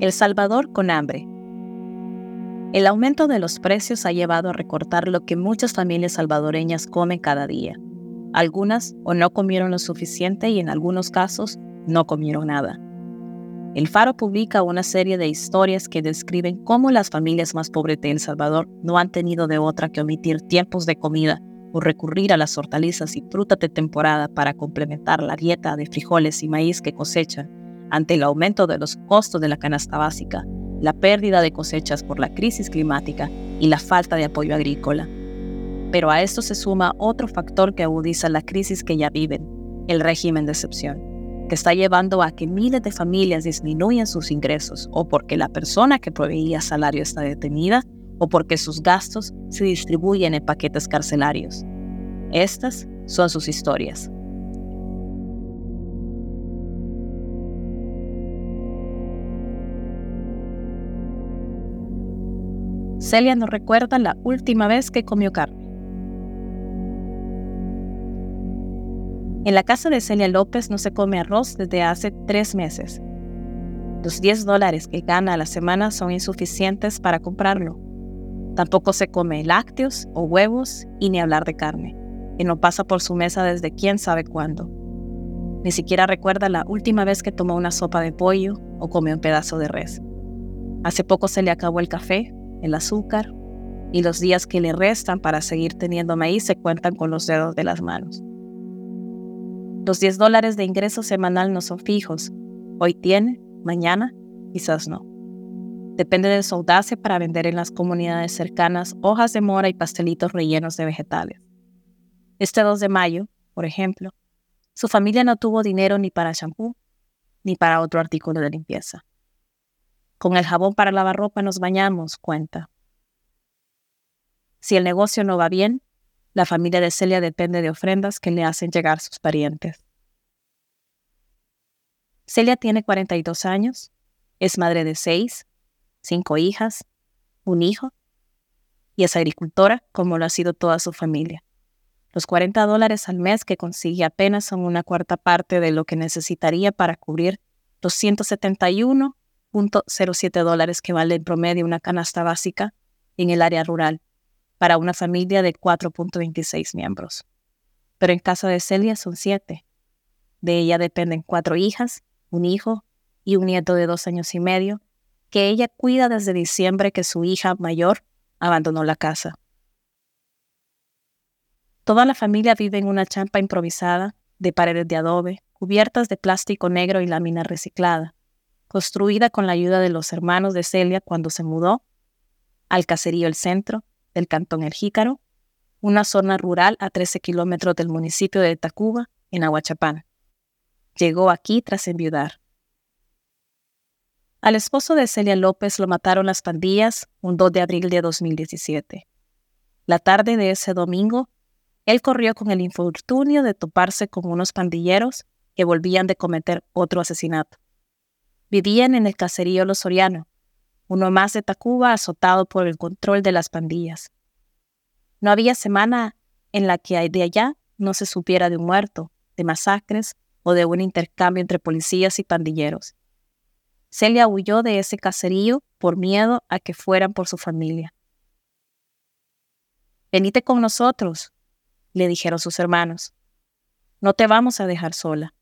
El Salvador con hambre. El aumento de los precios ha llevado a recortar lo que muchas familias salvadoreñas comen cada día. Algunas o no comieron lo suficiente y en algunos casos no comieron nada. El Faro publica una serie de historias que describen cómo las familias más pobres de El Salvador no han tenido de otra que omitir tiempos de comida o recurrir a las hortalizas y frutas de temporada para complementar la dieta de frijoles y maíz que cosechan ante el aumento de los costos de la canasta básica, la pérdida de cosechas por la crisis climática y la falta de apoyo agrícola. Pero a esto se suma otro factor que agudiza la crisis que ya viven, el régimen de excepción, que está llevando a que miles de familias disminuyan sus ingresos o porque la persona que proveía salario está detenida o porque sus gastos se distribuyen en paquetes carcelarios. Estas son sus historias. Celia nos recuerda la última vez que comió carne. En la casa de Celia López no se come arroz desde hace tres meses. Los 10 dólares que gana a la semana son insuficientes para comprarlo. Tampoco se come lácteos o huevos y ni hablar de carne, que no pasa por su mesa desde quién sabe cuándo. Ni siquiera recuerda la última vez que tomó una sopa de pollo o comió un pedazo de res. Hace poco se le acabó el café el azúcar y los días que le restan para seguir teniendo maíz se cuentan con los dedos de las manos. Los 10 dólares de ingreso semanal no son fijos. Hoy tiene, mañana quizás no. Depende de su audacia para vender en las comunidades cercanas hojas de mora y pastelitos rellenos de vegetales. Este 2 de mayo, por ejemplo, su familia no tuvo dinero ni para champú ni para otro artículo de limpieza. Con el jabón para lavar ropa nos bañamos, cuenta. Si el negocio no va bien, la familia de Celia depende de ofrendas que le hacen llegar sus parientes. Celia tiene 42 años, es madre de seis, cinco hijas, un hijo, y es agricultora como lo ha sido toda su familia. Los 40 dólares al mes que consigue apenas son una cuarta parte de lo que necesitaría para cubrir los 171 0.07 dólares que vale en promedio una canasta básica en el área rural para una familia de 4.26 miembros. Pero en casa de Celia son siete. De ella dependen cuatro hijas, un hijo y un nieto de dos años y medio, que ella cuida desde diciembre que su hija mayor abandonó la casa. Toda la familia vive en una champa improvisada de paredes de adobe, cubiertas de plástico negro y lámina reciclada construida con la ayuda de los hermanos de Celia cuando se mudó al caserío El Centro del Cantón El Jícaro, una zona rural a 13 kilómetros del municipio de Tacuba, en Aguachapán. Llegó aquí tras enviudar. Al esposo de Celia López lo mataron las pandillas un 2 de abril de 2017. La tarde de ese domingo, él corrió con el infortunio de toparse con unos pandilleros que volvían de cometer otro asesinato. Vivían en el caserío Los Soriano, uno más de Tacuba azotado por el control de las pandillas. No había semana en la que de allá no se supiera de un muerto, de masacres o de un intercambio entre policías y pandilleros. Celia huyó de ese caserío por miedo a que fueran por su familia. Venite con nosotros, le dijeron sus hermanos. No te vamos a dejar sola.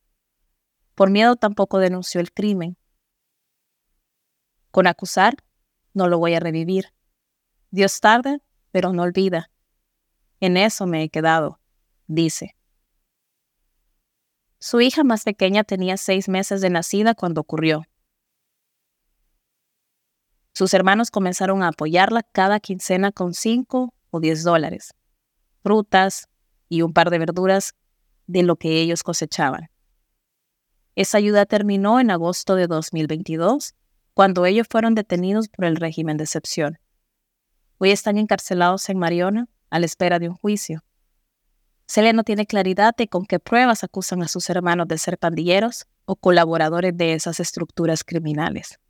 Por miedo tampoco denunció el crimen, con acusar, no lo voy a revivir. Dios tarde, pero no olvida. En eso me he quedado, dice. Su hija más pequeña tenía seis meses de nacida cuando ocurrió. Sus hermanos comenzaron a apoyarla cada quincena con cinco o diez dólares, frutas y un par de verduras de lo que ellos cosechaban. Esa ayuda terminó en agosto de 2022 cuando ellos fueron detenidos por el régimen de excepción. Hoy están encarcelados en Mariona a la espera de un juicio. Celia no tiene claridad de con qué pruebas acusan a sus hermanos de ser pandilleros o colaboradores de esas estructuras criminales.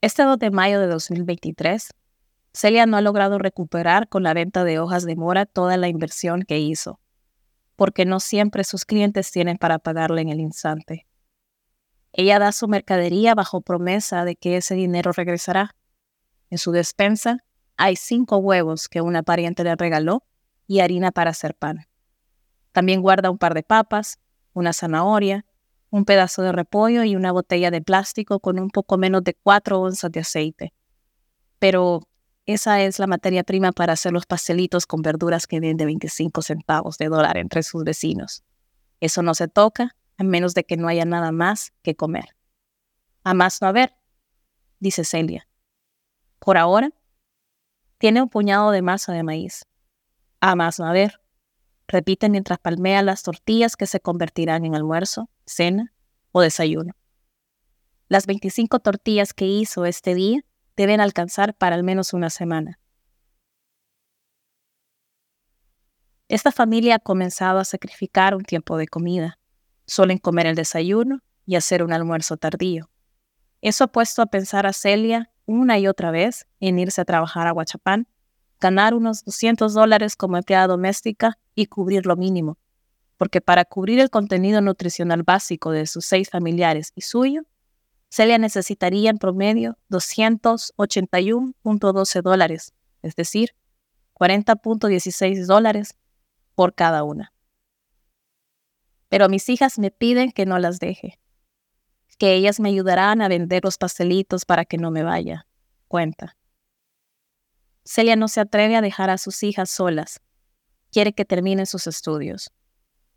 Este 2 de mayo de 2023, Celia no ha logrado recuperar con la venta de hojas de mora toda la inversión que hizo, porque no siempre sus clientes tienen para pagarle en el instante. Ella da su mercadería bajo promesa de que ese dinero regresará. En su despensa hay cinco huevos que una pariente le regaló y harina para hacer pan. También guarda un par de papas, una zanahoria, un pedazo de repollo y una botella de plástico con un poco menos de cuatro onzas de aceite. Pero esa es la materia prima para hacer los pastelitos con verduras que vende 25 centavos de dólar entre sus vecinos. Eso no se toca a menos de que no haya nada más que comer. A más no haber, dice Celia. Por ahora, tiene un puñado de masa de maíz. A más no haber, repite mientras palmea las tortillas que se convertirán en almuerzo, cena o desayuno. Las 25 tortillas que hizo este día deben alcanzar para al menos una semana. Esta familia ha comenzado a sacrificar un tiempo de comida. Suelen comer el desayuno y hacer un almuerzo tardío. Eso ha puesto a pensar a Celia una y otra vez en irse a trabajar a Huachapán, ganar unos 200 dólares como empleada doméstica y cubrir lo mínimo, porque para cubrir el contenido nutricional básico de sus seis familiares y suyo, Celia necesitaría en promedio 281.12 dólares, es decir, 40.16 dólares por cada una. Pero mis hijas me piden que no las deje, que ellas me ayudarán a vender los pastelitos para que no me vaya. Cuenta. Celia no se atreve a dejar a sus hijas solas. Quiere que terminen sus estudios.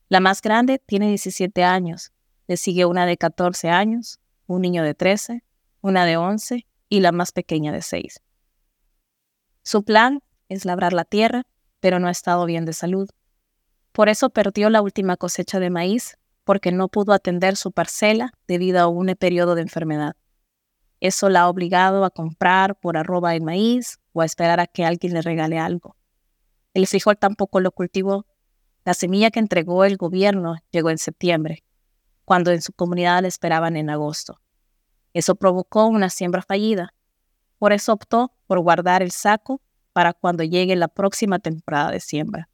La más grande tiene 17 años. Le sigue una de 14 años, un niño de 13, una de 11 y la más pequeña de 6. Su plan es labrar la tierra, pero no ha estado bien de salud. Por eso perdió la última cosecha de maíz, porque no pudo atender su parcela debido a un periodo de enfermedad. Eso la ha obligado a comprar por arroba el maíz o a esperar a que alguien le regale algo. El frijol tampoco lo cultivó. La semilla que entregó el gobierno llegó en septiembre, cuando en su comunidad la esperaban en agosto. Eso provocó una siembra fallida. Por eso optó por guardar el saco para cuando llegue la próxima temporada de siembra.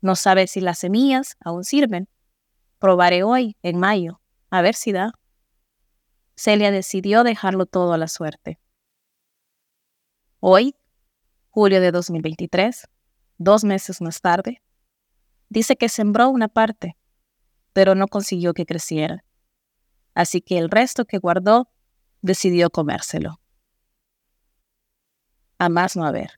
No sabe si las semillas aún sirven. Probaré hoy, en mayo, a ver si da. Celia decidió dejarlo todo a la suerte. Hoy, julio de 2023, dos meses más tarde, dice que sembró una parte, pero no consiguió que creciera. Así que el resto que guardó decidió comérselo. A más no haber.